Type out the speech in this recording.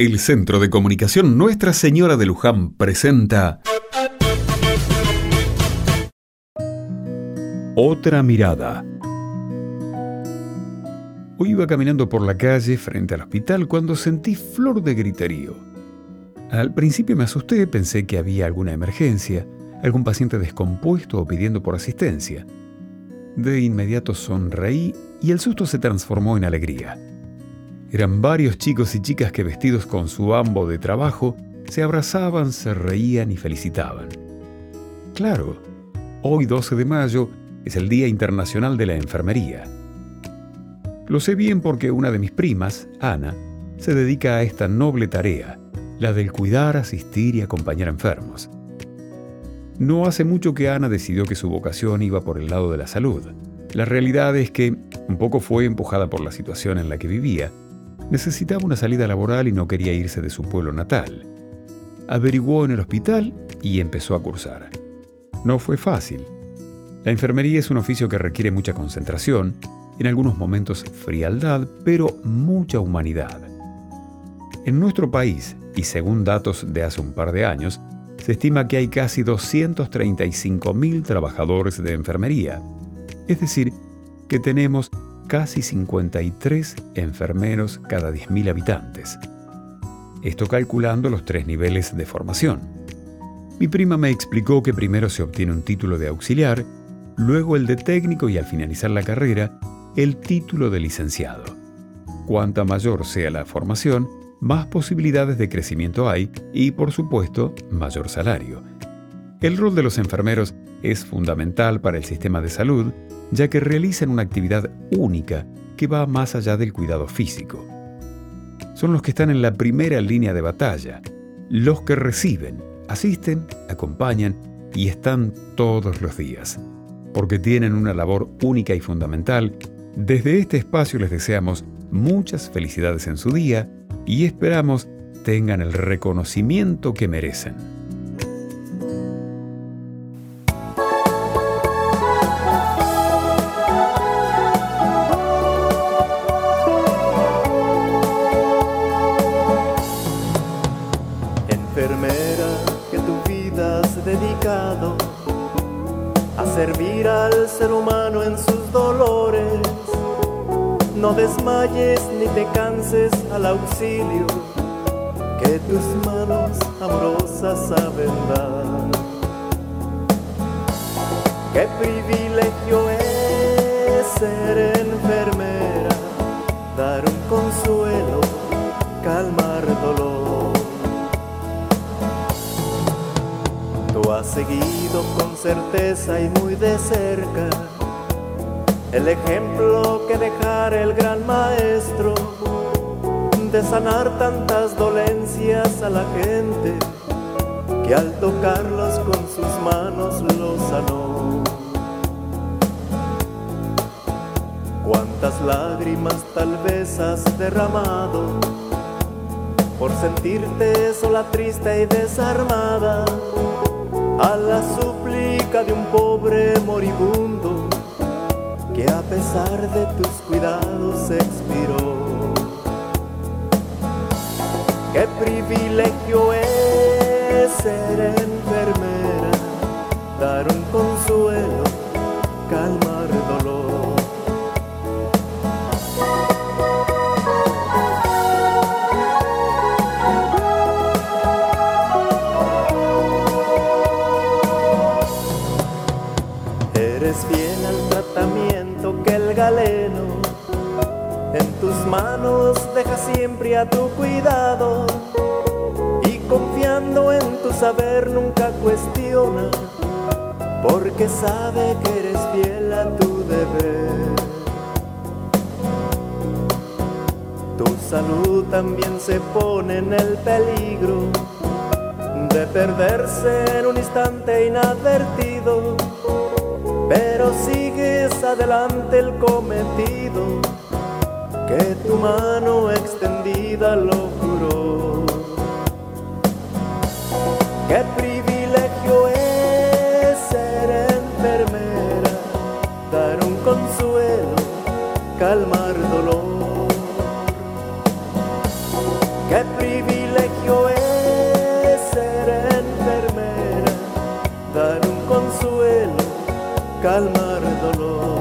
El Centro de Comunicación Nuestra Señora de Luján presenta Otra mirada. Hoy iba caminando por la calle frente al hospital cuando sentí flor de griterío. Al principio me asusté, pensé que había alguna emergencia, algún paciente descompuesto o pidiendo por asistencia. De inmediato sonreí y el susto se transformó en alegría. Eran varios chicos y chicas que vestidos con su ambo de trabajo se abrazaban, se reían y felicitaban. Claro, hoy 12 de mayo es el Día Internacional de la Enfermería. Lo sé bien porque una de mis primas, Ana, se dedica a esta noble tarea, la del cuidar, asistir y acompañar a enfermos. No hace mucho que Ana decidió que su vocación iba por el lado de la salud. La realidad es que un poco fue empujada por la situación en la que vivía, necesitaba una salida laboral y no quería irse de su pueblo natal. Averiguó en el hospital y empezó a cursar. No fue fácil. La enfermería es un oficio que requiere mucha concentración, en algunos momentos frialdad, pero mucha humanidad. En nuestro país, y según datos de hace un par de años, se estima que hay casi 235.000 trabajadores de enfermería. Es decir, que tenemos casi 53 enfermeros cada 10.000 habitantes. Esto calculando los tres niveles de formación. Mi prima me explicó que primero se obtiene un título de auxiliar, luego el de técnico y al finalizar la carrera, el título de licenciado. Cuanta mayor sea la formación, más posibilidades de crecimiento hay y, por supuesto, mayor salario. El rol de los enfermeros es fundamental para el sistema de salud ya que realizan una actividad única que va más allá del cuidado físico. Son los que están en la primera línea de batalla, los que reciben, asisten, acompañan y están todos los días, porque tienen una labor única y fundamental. Desde este espacio les deseamos muchas felicidades en su día y esperamos tengan el reconocimiento que merecen. Dedicado a servir al ser humano en sus dolores. No desmayes ni te canses al auxilio que tus manos amorosas saben dar. Qué privilegio es ser enfermera, Ha seguido con certeza y muy de cerca el ejemplo que dejara el gran maestro de sanar tantas dolencias a la gente que al tocarlos con sus manos los sanó. Cuántas lágrimas tal vez has derramado por sentirte sola, triste y desarmada a la súplica de un pobre moribundo que a pesar de tus cuidados expiró. Qué privilegio es ser enfermera, dar un consuelo, calmar dolor. En tus manos deja siempre a tu cuidado y confiando en tu saber nunca cuestiona, porque sabe que eres fiel a tu deber. Tu salud también se pone en el peligro de perderse en un instante inadvertido pero sigues adelante el cometido que tu mano extendida lo juró. Qué privilegio es ser enfermera, dar un consuelo, calmar dolor. Qué privilegio es ser enfermera, dar un consuelo calmar dolor.